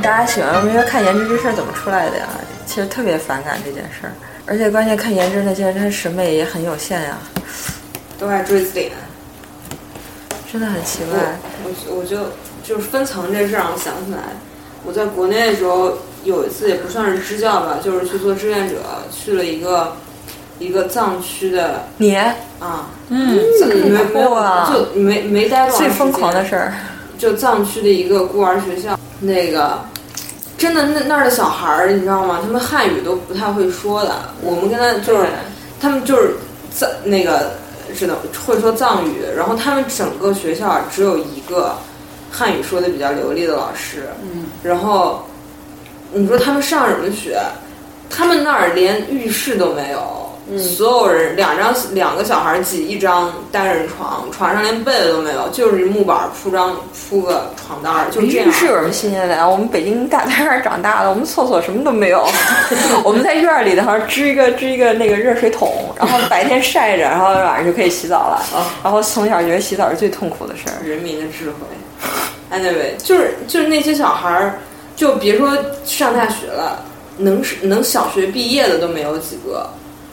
大家喜欢，因为看颜值这事儿怎么出来的呀？其实特别反感这件事儿，而且关键看颜值那些人，他审美也很有限呀，都爱锥子脸，真的很奇怪。我我就就是分层这事儿让我想起来，我在国内的时候有一次也不算是支教吧，就是去做志愿者，去了一个一个藏区的你啊，嗯，没没有啊，就没没待多长最疯狂的事儿，就藏区的一个孤儿学校，那个。真的，那那儿的小孩儿，你知道吗？他们汉语都不太会说的。我们跟他就是，他们就是在那个是的，会说藏语。然后他们整个学校只有一个汉语说的比较流利的老师。嗯。然后你说他们上什么学？他们那儿连浴室都没有。所有人两张两个小孩挤一张单人床，床上连被子都没有，就是木板铺张铺个床单儿，就这样。是有什么新鲜的呀？我们北京大太阳长大的，我们厕所什么都没有。我们在院儿里头支一个支一个那个热水桶，然后白天晒着，然后晚上就可以洗澡了。然后从小觉得洗澡是最痛苦的事儿。人民的智慧。Anyway，就是就是那些小孩儿，就别说上大学了，能能小学毕业的都没有几个。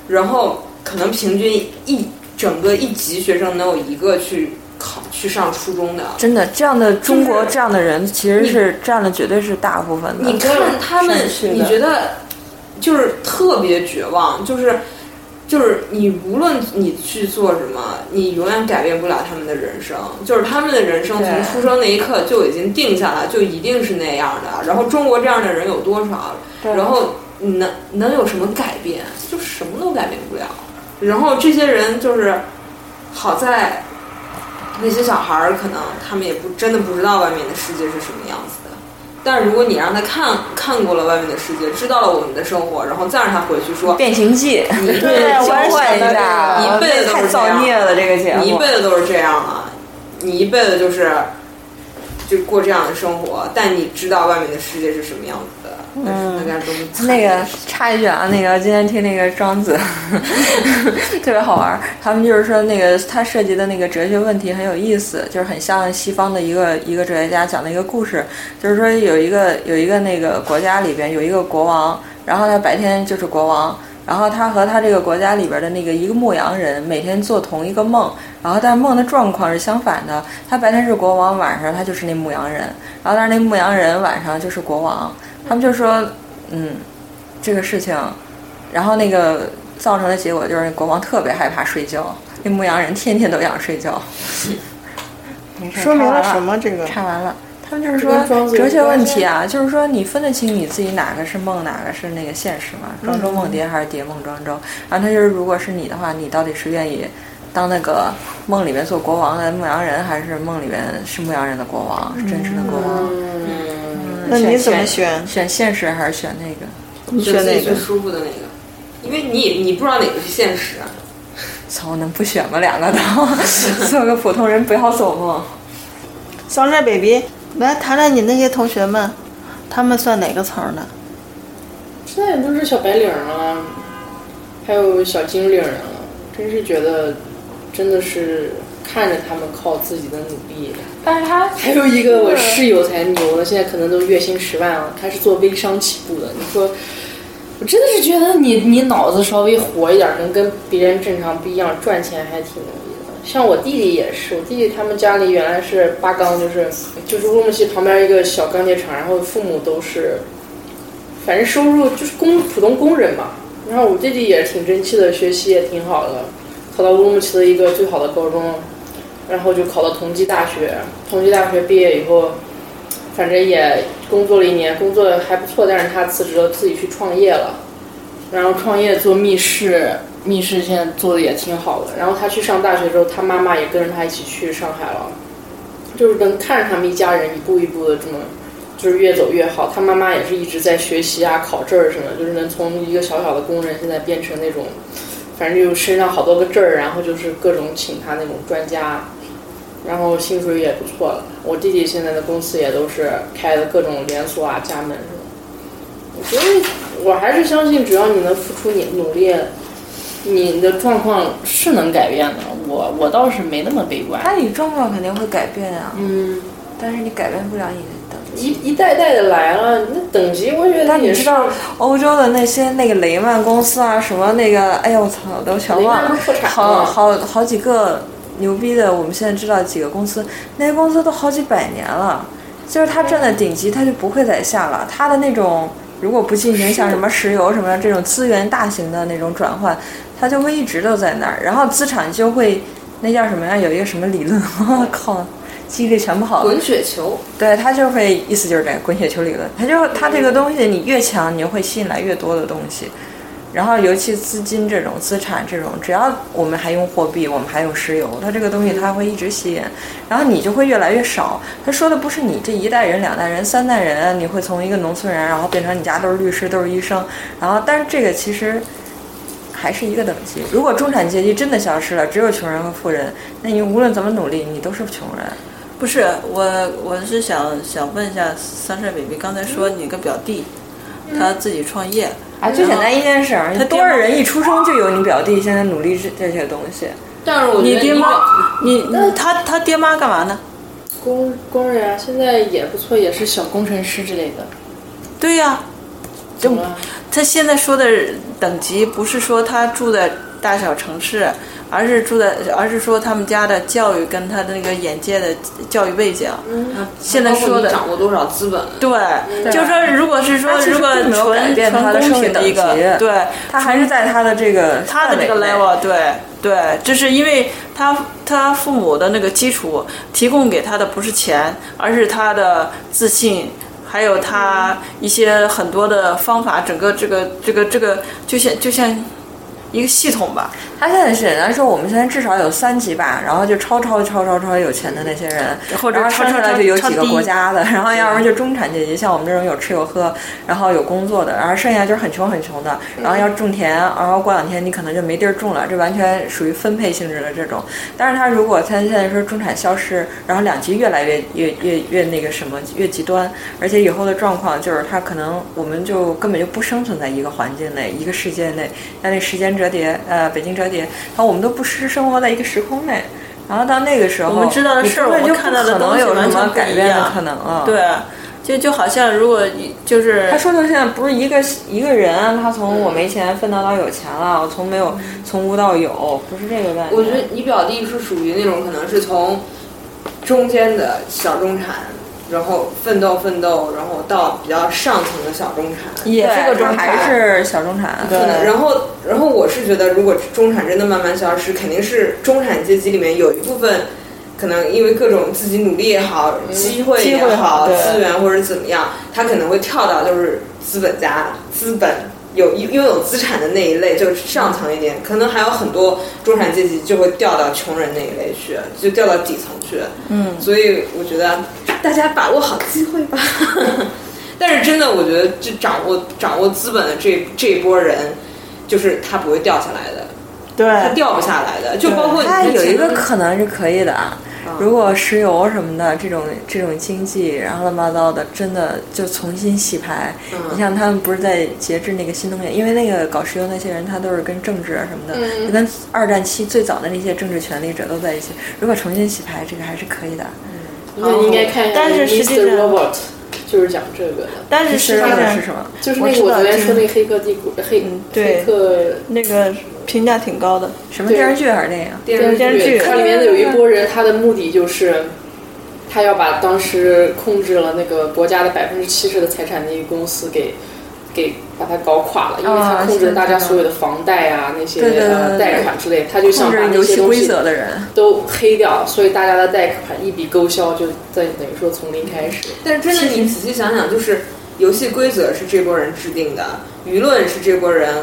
然后可能平均一整个一级学生能有一个去考去上初中的，真的这样的中国这样的人其实是占了绝对是大部分的。你看他们，你觉得就是特别绝望，就是就是你无论你去做什么，你永远改变不了他们的人生。就是他们的人生从出生那一刻就已经定下来，就一定是那样的。然后中国这样的人有多少？然后。能能有什么改变？就什么都改变不了。然后这些人就是，好在那些小孩儿可能他们也不真的不知道外面的世界是什么样子的。但如果你让他看看过了外面的世界，知道了我们的生活，然后再让他回去说《变形记》，对，我换一下，一辈子都是造孽了这个节目，你一辈子都是这样啊！你一辈子就是就过这样的生活，但你知道外面的世界是什么样子的。嗯，那个插一句啊，那个 今天听那个庄子，特别好玩。他们就是说，那个他涉及的那个哲学问题很有意思，就是很像西方的一个一个哲学家讲的一个故事。就是说，有一个有一个那个国家里边有一个国王，然后他白天就是国王，然后他和他这个国家里边的那个一个牧羊人每天做同一个梦，然后但梦的状况是相反的。他白天是国王，晚上他就是那牧羊人，然后但是那牧羊人晚上就是国王。他们就说，嗯，这个事情，然后那个造成的结果就是国王特别害怕睡觉，那牧羊人天天都想睡觉。说明了什么？这个 唱完了。他们就是说哲学问题啊，就是说你分得清你自己哪个是梦，哪个是那个现实吗？庄周梦蝶还是蝶梦庄周？然后他就是，如果是你的话，你到底是愿意当那个梦里面做国王的牧羊人，还是梦里面是牧羊人的国王，是真实的国王？嗯那你怎么选？选现实还是选那个？你选哪个舒服的那个？因为你你不知道哪个是现实。啊 操，能不选吗？两个都 做个普通人，不要做梦。小帅 baby，来谈谈你那些同学们，他们算哪个层的？现在都是小白领啊，还有小精灵了。真是觉得，真的是。看着他们靠自己的努力，但是他还有一个我室友才牛呢，现在可能都月薪十万了。他是做微商起步的。你说，我真的是觉得你你脑子稍微活一点，能跟别人正常不一样，赚钱还挺容易的。像我弟弟也是，我弟弟他们家里原来是八钢，就是就是乌鲁木齐旁边一个小钢铁厂，然后父母都是，反正收入就是工普通工人嘛。然后我弟弟也挺争气的，学习也挺好的，考到乌鲁木齐的一个最好的高中。然后就考到同济大学，同济大学毕业以后，反正也工作了一年，工作还不错。但是他辞职了，自己去创业了。然后创业做密室，密室现在做的也挺好的。然后他去上大学之后，他妈妈也跟着他一起去上海了，就是能看着他们一家人一步一步的这么，就是越走越好。他妈妈也是一直在学习啊，考证儿什么，就是能从一个小小的工人现在变成那种，反正就身上好多个证儿，然后就是各种请他那种专家。然后薪水也不错了。我弟弟现在的公司也都是开的各种连锁啊、加盟什么。我觉得我还是相信，只要你能付出你努力，你的状况是能改变的。我我倒是没那么悲观。那你状况肯定会改变啊，嗯，但是你改变不了你的等级。一一代代的来了，那等级我觉得但你。知道欧洲的那些那个雷曼公司啊，什么那个，哎呦我操，都全忘了了好好好几个牛逼的，我们现在知道几个公司，那些公司都好几百年了，就是它站在顶级，它就不会再下了。它的那种如果不进行像什么石油什么的这种资源大型的那种转换，它就会一直都在那儿，然后资产就会那叫什么呀？有一个什么理论？我靠，记忆力全不好。滚雪球，对他就会意思就是这个滚雪球理论，他就他这个东西你越强，你就会吸引来越多的东西。然后尤其资金这种资产这种，只要我们还用货币，我们还用石油，它这个东西它会一直吸引，然后你就会越来越少。他说的不是你这一代人、两代人、三代人，你会从一个农村人，然后变成你家都是律师、都是医生，然后但是这个其实还是一个等级。如果中产阶级真的消失了，只有穷人和富人，那你无论怎么努力，你都是穷人。不是我，我是想想问一下 Sunshine baby，刚才说你个表弟，他自己创业，啊，最简单一件事儿，他多少人一出生就有你表弟现在努力这这些东西。但是我觉得你爹妈你，你他他爹妈干嘛呢？工工人啊，现在也不错，也是小工程师之类的。对呀、怎么了？他现在说的等级不是说他住在大小城市，而是住在，而是说他们家的教育跟他的那个眼界的教育背景。现在说的掌握多少资本，对，就是说，如果是说如果纯变他的纯公平的一个等级对，他还是在他的这个他的这个 level，对对，这是因为他他父母的那个基础提供给他的不是钱，而是他的自信，还有他一些很多的方法，整个这个这个这个就像就像一个系统吧。他现在是人家说我们现在至少有三级吧，然后就超超超超超有钱的那些人，或者然后超超剩下来就有几个国家的，然后要不然就中产阶级，像我们这种有吃有喝，然后有工作的，然后剩下就是很穷很穷的，然后要种田，然后过两天你可能就没地儿种了，这完全属于分配性质的这种。但是他如果他现在说中产消失，然后两极越来越越越越那个什么越极端，而且以后的状况就是他可能我们就根本就不生存在一个环境内一个世界内，那那时间折叠，呃，北京折叠，然后我们都不是生活在一个时空内。然后到那个时候，我们知道的事儿我们看到的可能东西有什么改变的可能了。对，就就好像如果就是他说的现在不是一个一个人，他从我没钱奋斗到有钱了，我从没有从无到有，不是这个概念。我觉得你表弟是属于那种可能是从中间的小中产，然后奋斗奋斗，然后到比较上层的小中产，也是个中产。还是小中产。可能，然后，然后我是觉得，如果中产真的慢慢消失，肯定是中产阶级里面有一部分，可能因为各种自己努力也好，机会也好资源或者怎么样，他可能会跳到就是资本家、资本有拥有资产的那一类，就是上层一点。可能还有很多中产阶级就会掉到穷人那一类去，就掉到底层去。嗯，所以我觉得大家把握好机会吧。但是真的，我觉得这掌握掌握资本的这这一波人，就是他不会掉下来的，对他掉不下来的。就包括他有一个可能是可以的啊。如果石油什么的这种这种经济，然后乱七八糟的，真的就重新洗牌。嗯你像他们不是在节制那个新能源，因为那个搞石油那些人，他都是跟政治啊什么的，嗯就跟二战期最早的那些政治权力者都在一起。如果重新洗牌，这个还是可以的。那你应该看一下但是实际 Mr. 上 Robot，就是讲这个的，但是实际上是什么？就是那个我昨天说那个《黑客帝国》黑对黑客那个评价挺高的。什么电视剧还是电影？电视剧它里面有一波人，他的目的就是，他要把当时控制了那个国家的百分之七十的财产的一个公司给给把它搞垮了，因为他控制了大家所有的房贷啊那些贷款之类，他就想把那些东西则的人。都黑掉，所以大家的贷款一笔勾销，就在等于说从零开始。但是真的，你仔细想想，就是游戏规则是这波人制定的，舆论是这波人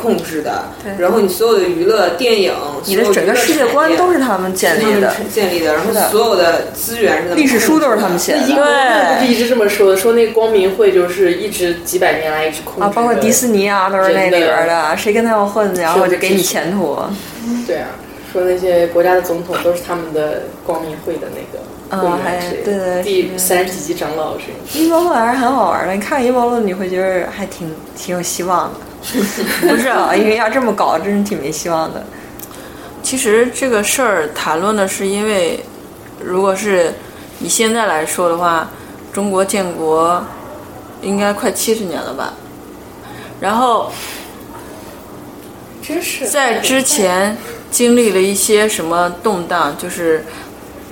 控制的，对然后你所有的娱乐、电影，你的整个世界观都是他们建立的，建立的，然后所有的资源历史书都是他们写的。英国不是一直这么说的，说那个光明会就是一直几百年来一直控制啊，包括迪士尼啊，都是那里边的，谁跟他们混，然后我就给你前途。对啊，说那些国家的总统都是他们的光明会的那个。嗯，还对对，第三十几集长老是。阴谋论还是很好玩的，你看阴谋论，你会觉得还挺挺有希望的。不是啊，因为要这么搞，真是挺没希望的。其实这个事儿谈论的是因为，如果是以现在来说的话，中国建国应该快七十年了吧？然后，真是在之前经历了一些什么动荡，就是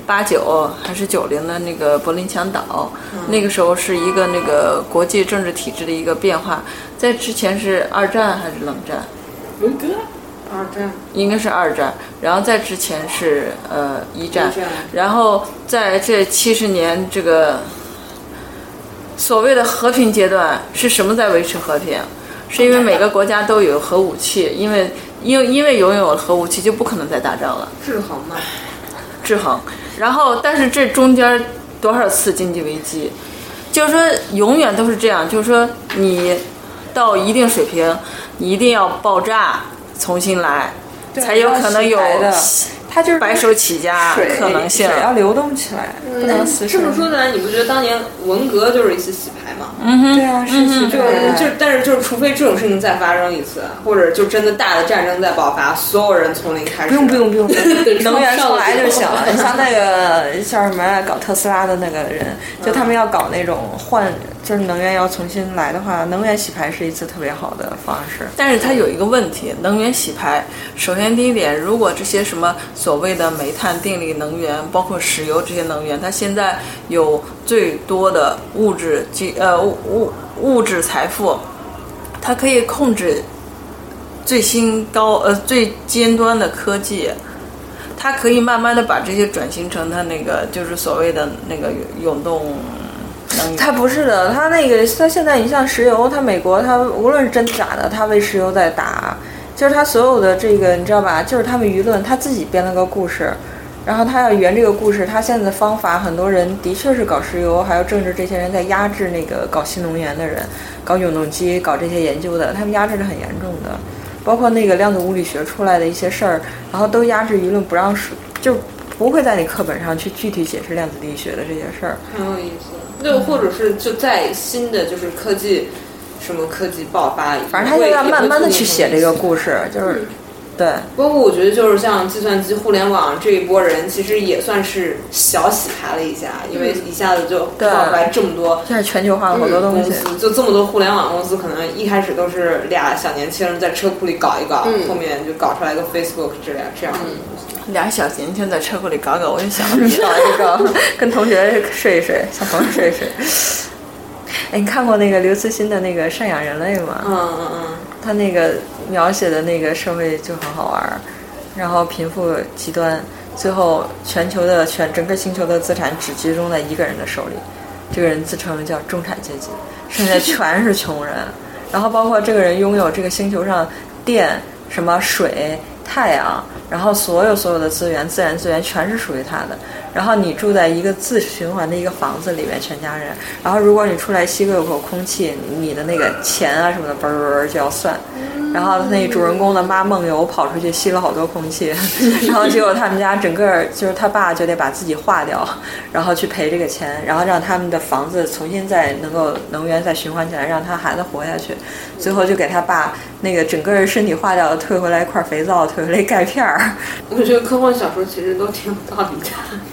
八九还是九零的那个柏林墙倒，那个时候是一个那个国际政治体制的一个变化。在之前是二战还是冷战？文革。二战应该是二战，然后在之前是呃一战，然后在这七十年这个所谓的和平阶段是什么在维持和平？是因为每个国家都有核武器，因为因为因为拥有了核武器就不可能再打仗了，制衡嘛，制衡。然后但是这中间多少次经济危机，就是说永远都是这样，就是说你到一定水平，你一定要爆炸。重新来，才有可能有的。它就是白手起家可能性，要流动起来，不能死这么说来，你不觉得当年文革就是一次洗牌吗？嗯哼，对啊，是洗牌。就就但是就是，除非这种事情再发生一次，或者就真的大的战争再爆发，所有人从零开始。不用不用 不用，能源上来就行了。你像那个叫什么搞特斯拉的那个人，就他们要搞那种换。就是能源要重新来的话，能源洗牌是一次特别好的方式。但是它有一个问题，能源洗牌，首先第一点，如果这些什么所谓的煤炭、电力能源，包括石油这些能源，它现在有最多的物质及呃物物质财富，它可以控制最新高呃最尖端的科技，它可以慢慢的把这些转型成它那个就是所谓的那个永动。它不是的，它那个它现在你像石油，它美国它无论是真假的，它为石油在打，就是他所有的这个你知道吧？就是他们舆论他自己编了个故事，然后他要圆这个故事，他现在的方法，很多人的确是搞石油，还有政治这些人在压制那个搞新能源的人，搞永动机，搞这些研究的，他们压制的很严重的，包括那个量子物理学出来的一些事儿，然后都压制舆论不让说，就不会在你课本上去具体解释量子力学的这些事儿，很有意思。就或者是就在新的就是科技，什么科技爆发，反正他就要慢慢的去写这个故事，就是，对。包括我觉得就是像计算机互联网这一波人，其实也算是小洗牌了一下，因为一下子就爆出来这么多，现在全球化了好多东西，就这么多互联网公司，可能一开始都是俩小年轻人在车库里搞一搞，后面就搞出来一个 Facebook 这样这样。俩小年轻在车库里搞搞，我就想 搞一搞，跟同学睡一睡，小朋友睡一睡。哎，你看过那个刘慈欣的那个《赡养人类》吗？嗯嗯嗯。他那个描写的那个社会就很好玩，然后贫富极端，最后全球的全整个星球的资产只集中在一个人的手里，这个人自称叫中产阶级，剩下 全是穷人。然后包括这个人拥有这个星球上电、什么水、太阳。然后所有所有的资源，自然资源全是属于他的。然后你住在一个自循环的一个房子里面，全家人。然后如果你出来吸个口空气，你的那个钱啊什么的嘣儿就要算。然后那主人公的妈梦游跑出去吸了好多空气，然后结果他们家整个就是他爸就得把自己化掉，然后去赔这个钱，然后让他们的房子重新再能够能源再循环起来，让他孩子活下去。最后就给他爸那个整个人身体化掉了，退回来一块肥皂，退回来钙片儿。我觉得科幻小说其实都挺有道理的。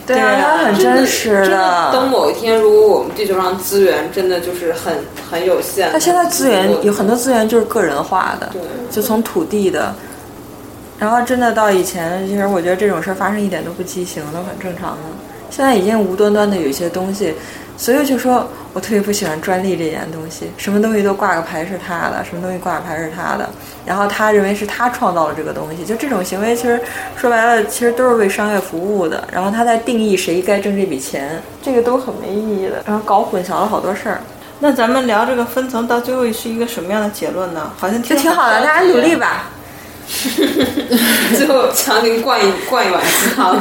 对啊，它很真实的。等某一天，如果我们地球上资源真的就是很很有限，它现在资源有很多资源就是个人化的，就从土地的。然后真的到以前，其实我觉得这种事儿发生一点都不畸形，都很正常的。现在已经无端端的有一些东西。所以就说，我特别不喜欢专利这件东西，什么东西都挂个牌是他的，什么东西挂个牌是他的，然后他认为是他创造了这个东西，就这种行为，其实说白了，其实都是为商业服务的。然后他在定义谁该挣这笔钱，这个都很没意义的，然后搞混淆了好多事儿。那咱们聊这个分层，到最后是一个什么样的结论呢？好像就挺好的，大家努力吧。最后强行灌一灌一碗鸡汤，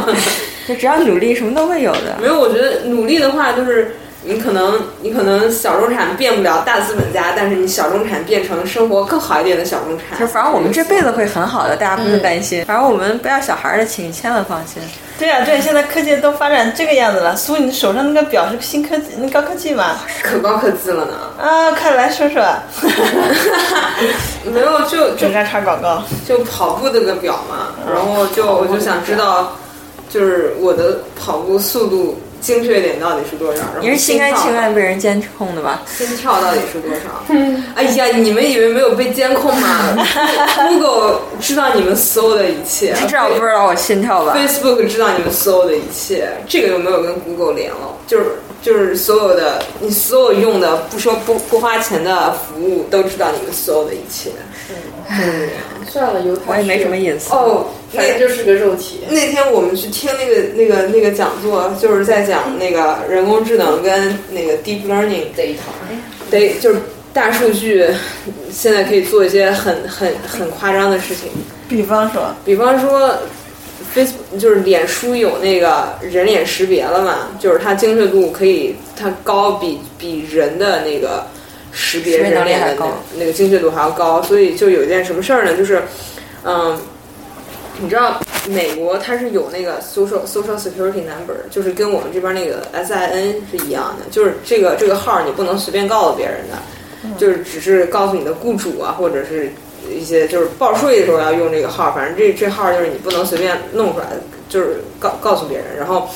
就只要努力，什么都会有的。没有，我觉得努力的话，就是你可能你可能小中产变不了大资本家，但是你小中产变成生活更好一点的小中产。就反正我们这辈子会很好的，大家不用担心。反正我们不要小孩的，请千万放心。对呀，对，现在科技都发展这个样子了。苏，你手上那个表是新科技，那高科技吗？可高科技了呢。啊，快来说说。没有，就就插广告，就跑步这个表嘛。然后就我就想知道，就是我的跑步速度。精确点到底是多少？你是心甘情愿被人监控的吧？心跳到底是多少？哎呀，你们以为没有被监控吗？Google 知道你们所有的一切，至少不知道我心跳吧？Facebook 知道你们所有的一切，这个有没有跟 Google 连了？就是就是所有的你所有用的不说不不花钱的服务都知道你们所有的一切。嗯，算了，有我也没什么隐私哦。那就是个肉体。那天我们去听那个那个那个讲座，就是在讲那个人工智能跟那个 deep learning 这一套。得就是大数据，现在可以做一些很很很夸张的事情。比方说，比方说，Facebook 就是脸书有那个人脸识别了嘛？就是它精确度可以它高，比比人的那个识别人脸的那个精确度还要高。所以就有一件什么事儿呢？就是嗯。你知道美国它是有那个 social social security number，就是跟我们这边那个 SIN 是一样的，就是这个这个号你不能随便告诉别人的，就是只是告诉你的雇主啊，或者是一些就是报税的时候要用这个号，反正这这号就是你不能随便弄出来，就是告告诉别人。然后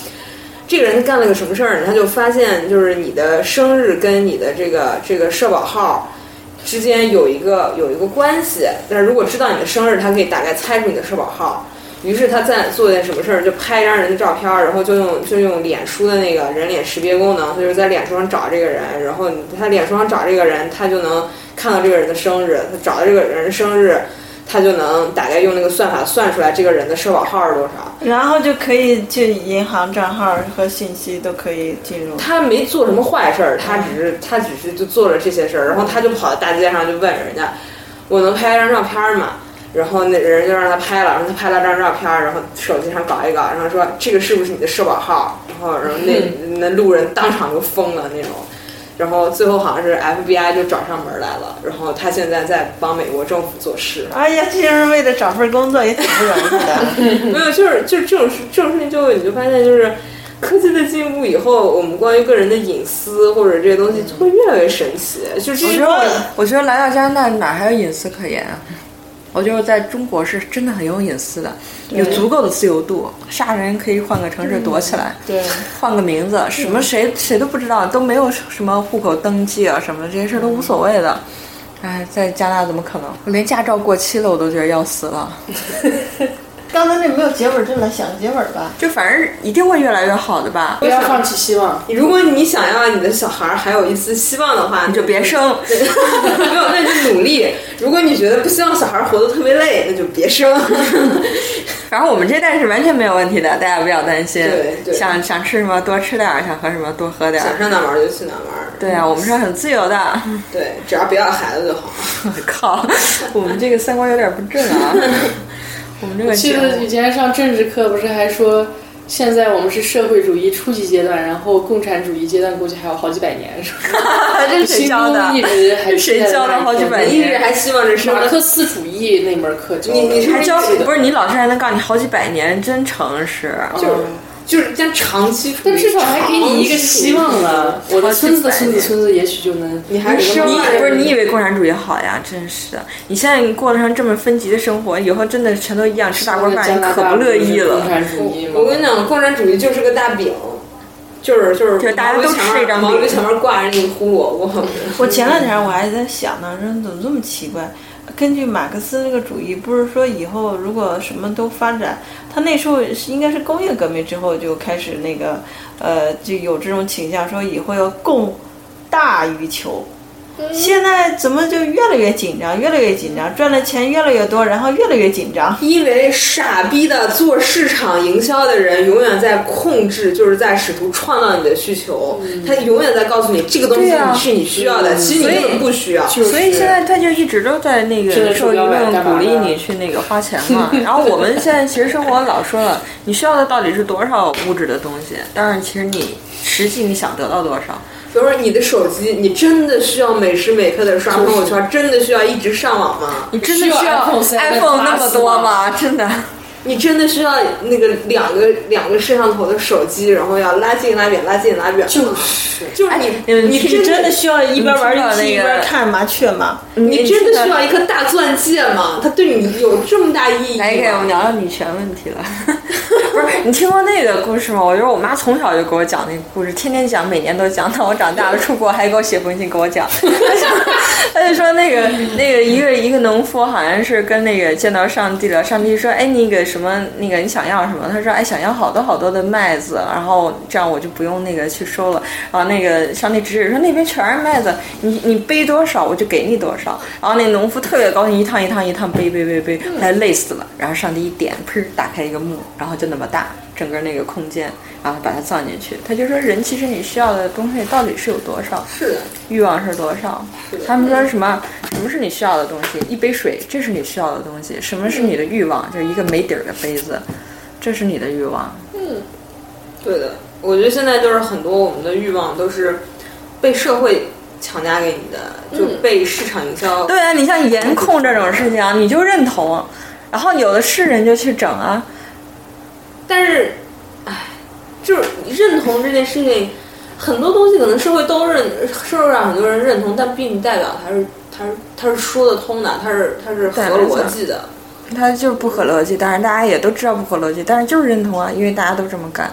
这个人干了个什么事儿呢？他就发现就是你的生日跟你的这个这个社保号。之间有一个有一个关系，但是如果知道你的生日，他可以大概猜出你的社保号。于是他在做点什么事儿，就拍一张人的照片，然后就用就用脸书的那个人脸识别功能，他就是在脸书上找这个人，然后他脸书上找这个人，他就能看到这个人的生日，他找到这个人的生日。他就能大概用那个算法算出来这个人的社保号是多少，然后就可以去银行账号和信息都可以进入。他没做什么坏事儿，他只是他只是就做了这些事儿，然后他就跑到大街上就问人家：“我能拍一张照片吗？”然后那人就让他拍了，然后他拍了张照片，然后手机上搞一搞，然后说：“这个是不是你的社保号？”然后然后那那路人当场就疯了那种。然后最后好像是 FBI 就找上门来了，然后他现在在帮美国政府做事。哎呀，这是为了找份工作也挺不容易的。没有，就是就是这种事，这种事情就你就发现，就是科技的进步以后，我们关于个人的隐私或者这些东西就会越来越神奇。就这些，我觉得来到加拿大哪还有隐私可言啊？我觉得在中国是真的很有隐私的，有足够的自由度，杀人可以换个城市躲起来，对，换个名字，什么谁谁都不知道，都没有什么户口登记啊什么的，这些事都无所谓的。哎，在加拿大怎么可能？我连驾照过期了，我都觉得要死了。刚才那没有结尾，就来想个结尾吧。就反正一定会越来越好的吧。不要放弃希望。如果你想要你的小孩还有一丝希望的话，你就别生。没有，那就努力。如果你觉得不希望小孩活得特别累，那就别生。然后我们这代是完全没有问题的，大家不要担心。对对。想想吃什么多吃点，想喝什么多喝点。想上哪玩就去哪玩。对啊，我们是很自由的。对，只要不要孩子就好。靠，我们这个三观有点不正啊。我们这个记得以前上政治课不是还说，现在我们是社会主义初级阶段，然后共产主义阶段估计还有好几百年，是吧？这是谁教的？一直还 谁教的好几百年？一直还希望这是马克思主义那门课你你是教？不是你老师还能告诉你好几百年，真诚实。就是。就是将长期，但至少还给你一个希望了。我的孙子的孙子孙子也许就能。你还是你不是你以为共产主义好呀？真是的，你现在过得上这么分级的生活，以后真的全都一样吃大锅饭，你可不乐意了。共产主义我跟你讲，共产主义就是个大饼，就是就是就大家都吃这张饼，前面挂着那个胡萝卜。我前两天我还在想呢，人怎么这么奇怪？根据马克思那个主义，不是说以后如果什么都发展，他那时候应该是工业革命之后就开始那个，呃，就有这种倾向，说以后要供大于求。现在怎么就越来越紧张，越来越紧张，赚的钱越来越多，然后越来越紧张。因为傻逼的做市场营销的人永远在控制，就是在试图创造你的需求。他永远在告诉你这个东西是你需要的，其实你根本不需要。所以现在他就一直都在那个受舆论鼓励你去那个花钱嘛。然后我们现在其实生活老说了，你需要的到底是多少物质的东西？但是其实你实际你想得到多少？比如说你的手机，你真的需要每时每刻的刷朋友圈，真的需要一直上网吗？你真的需要 iPhone 那么多吗？真的。你真的需要那个两个两个摄像头的手机，然后要拉近拉远拉近拉远？就是，就是你你真真的需要一边玩游戏一边看麻雀吗？你真的需要一颗大钻戒吗？它对你有这么大意义？来给我们聊聊女权问题了。不是你听过那个故事吗？我觉得我妈从小就给我讲那个故事，天天讲，每年都讲。到我长大了出国，还给我写封信给我讲。他就说那个那个一个一个农夫好像是跟那个见到上帝了，上帝说：“哎，那个什么那个你想要什么？”他说：“哎，想要好多好多的麦子，然后这样我就不用那个去收了。”然后那个上帝指指说：“那边全是麦子，你你背多少我就给你多少。”然后那农夫特别高兴，一趟一趟一趟背背背背，他累死了。然后上帝一点，砰，打开一个墓，然后就那么大，整个那个空间，然后把它葬进去。他就说：“人其实你需要的东西到底是有多少？是的，欲望是多少？他们说什么？什么是你需要的东西？一杯水，这是你需要的东西。什么是你的欲望？就是一个没底儿的杯子，这是你的欲望。嗯，对的。我觉得现在就是很多我们的欲望都是被社会强加给你的，就被市场营销。对啊，你像颜控这种事情，你就认同，然后有的是人就去整啊。但是，唉，就是认同这件事情，很多东西可能社会都认，社会上很多人认同，但并不代表它是它是它是说得通的，它是它是合逻辑的。它就是不合逻辑，当然大家也都知道不合逻辑，但是就是认同啊，因为大家都这么干。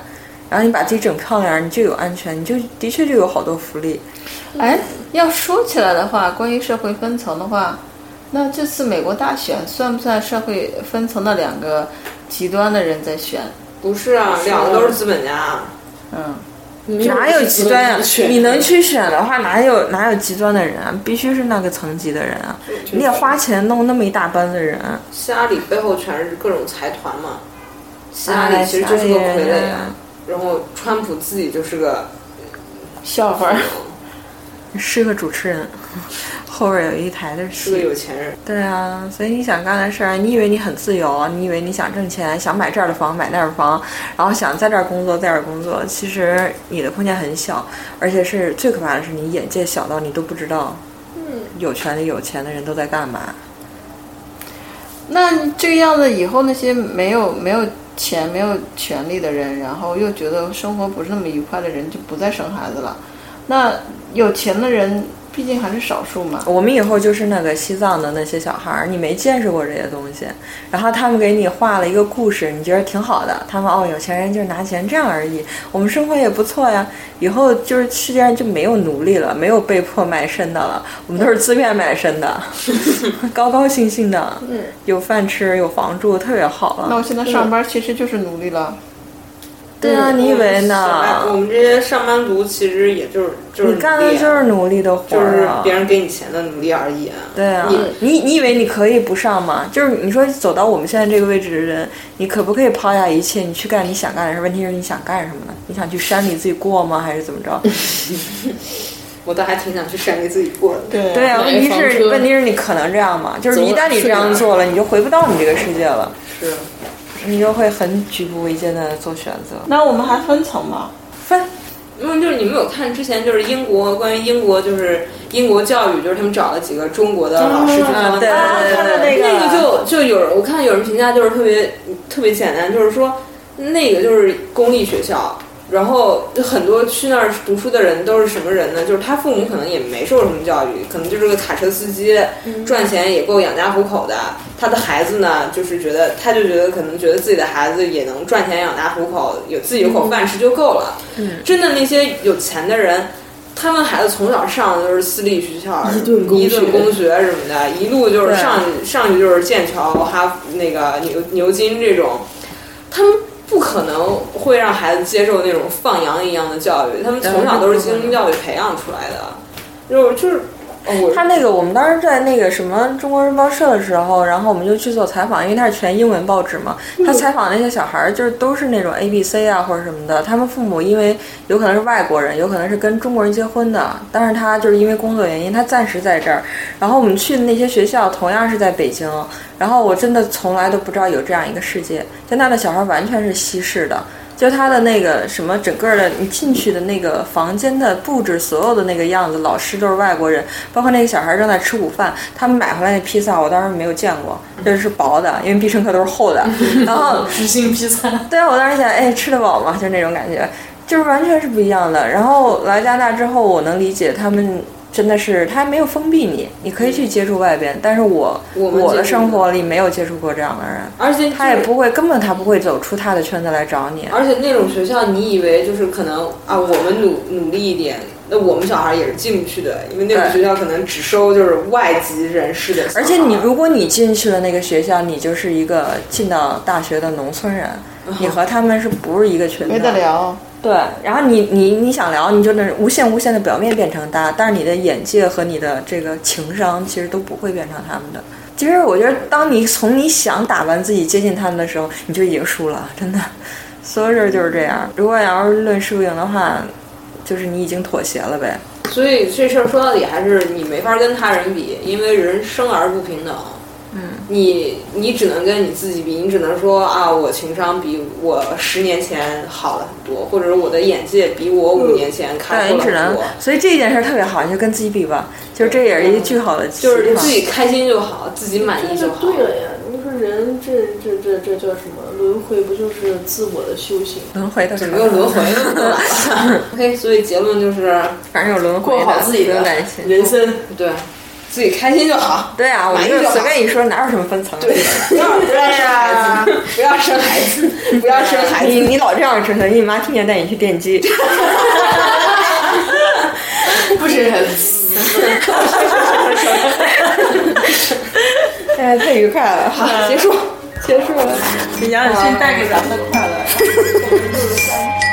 然后你把自己整漂亮，你就有安全，你就的确就有好多福利。哎，要说起来的话，关于社会分层的话，那这次美国大选算不算社会分层的两个极端的人在选？不是啊，两个都是资本家。嗯，哪有极端呀？你能去选的话，哪有哪有极端的人啊？必须是那个层级的人啊！你得花钱弄那么一大帮的人。希拉里背后全是各种财团嘛？希拉里其实就是个傀儡啊。然后川普自己就是个笑话，是个主持人，后边有一台的是个有钱人。对啊，所以你想干的事儿，你以为你很自由，你以为你想挣钱，想买这儿的房买那儿的房，然后想在这儿工作在这儿工作，其实你的空间很小，而且是最可怕的是你眼界小到你都不知道，嗯，有权利有钱的人都在干嘛。那这个样子以后那些没有没有。钱没有权利的人，然后又觉得生活不是那么愉快的人，就不再生孩子了。那有钱的人。毕竟还是少数嘛。我们以后就是那个西藏的那些小孩儿，你没见识过这些东西，然后他们给你画了一个故事，你觉得挺好的。他们哦，有钱人就是拿钱这样而已。我们生活也不错呀。以后就是世界上就没有奴隶了，没有被迫卖身的了，我们都是自愿卖身的，高高兴兴的，有饭吃，有房住，特别好了。那我现在上班其实就是奴隶了。对啊，你以为呢？我们这些上班族其实也就是就是你干的就是努力的活就是别人给你钱的努力而已。对啊，你你你以为你可以不上吗？就是你说走到我们现在这个位置的人，你可不可以抛下一切，你去干你想干的事？问题是你想干什么呢？你想去山里自己过吗？还是怎么着？我倒还挺想去山里自己过的。对对啊，问题是问题是你可能这样吗？就是一旦你这样做了，你就回不到你这个世界了。是。你就会很举步维艰的做选择。那我们还分层吗？分，因为就是你们有看之前就是英国关于英国就是英国教育，就是他们找了几个中国的老师去对，对对对，那个就就有人我看有人评价就是特别特别简单，就是说那个就是公立学校。然后很多去那儿读书的人都是什么人呢？就是他父母可能也没受什么教育，可能就是个卡车司机，赚钱也够养家糊口的。他的孩子呢，就是觉得他就觉得可能觉得自己的孩子也能赚钱养家糊口，有自己有口饭吃就够了。真的那些有钱的人，他们孩子从小上的都是私立学校，一顿一顿公学什么的，一路就是上上去就是剑桥、哈那个牛牛津这种，他们。不可能会让孩子接受那种放羊一样的教育，他们从小都是精英教育培养出来的，就就是。他那个，我们当时在那个什么中国日报社的时候，然后我们就去做采访，因为他是全英文报纸嘛。他采访那些小孩儿，就是都是那种 A B C 啊或者什么的。他们父母因为有可能是外国人，有可能是跟中国人结婚的，但是他就是因为工作原因，他暂时在这儿。然后我们去的那些学校同样是在北京，然后我真的从来都不知道有这样一个世界，就那的小孩完全是西式的。就他的那个什么整个的你进去的那个房间的布置，所有的那个样子，老师都是外国人，包括那个小孩正在吃午饭，他们买回来那披萨我当时没有见过，就是薄的，因为必胜客都是厚的，然后纸性披萨，对啊，我当时想，哎，吃得饱吗？就那种感觉，就是完全是不一样的。然后来加拿大之后，我能理解他们。真的是，他还没有封闭你，你可以去接触外边。但是我我的生活里没有接触过这样的人，而且他也不会，根本他不会走出他的圈子来找你。而且那种学校，你以为就是可能啊，我们努努力一点，那我们小孩也是进不去的，因为那种学校可能只收就是外籍人士的。而且你如果你进去了那个学校，你就是一个进到大学的农村人，你和他们是不是一个群？没得聊。对，然后你你你想聊，你就那无限无限的表面变成搭，但是你的眼界和你的这个情商其实都不会变成他们的。其实我觉得，当你从你想打扮自己接近他们的时候，你就已经输了，真的。所有事儿就是这样。如果要是论输赢的话，就是你已经妥协了呗。所以这事儿说到底还是你没法跟他人比，因为人生而不平等。嗯，你你只能跟你自己比，你只能说啊，我情商比我十年前好了很多，或者是我的眼界比我五年前开阔了很多。所以这件事特别好，你就跟自己比吧，就是这也是一个巨好的，就是你自己开心就好，自己满意就好。对了呀，你说人这这这这叫什么轮回？不就是自我的修行？轮回怎么又轮回了？OK，所以结论就是，反正有轮回，过好自己的人生，对。自己开心就好。对啊，我就随便一说，哪有什么分层？对，不要不要生孩子，不要生孩子，不要生孩子。你你老这样折腾，你妈天天带你去电击。不生孩子。哎，太愉快了，好，结束，结束了。杨永新带给咱们的快乐。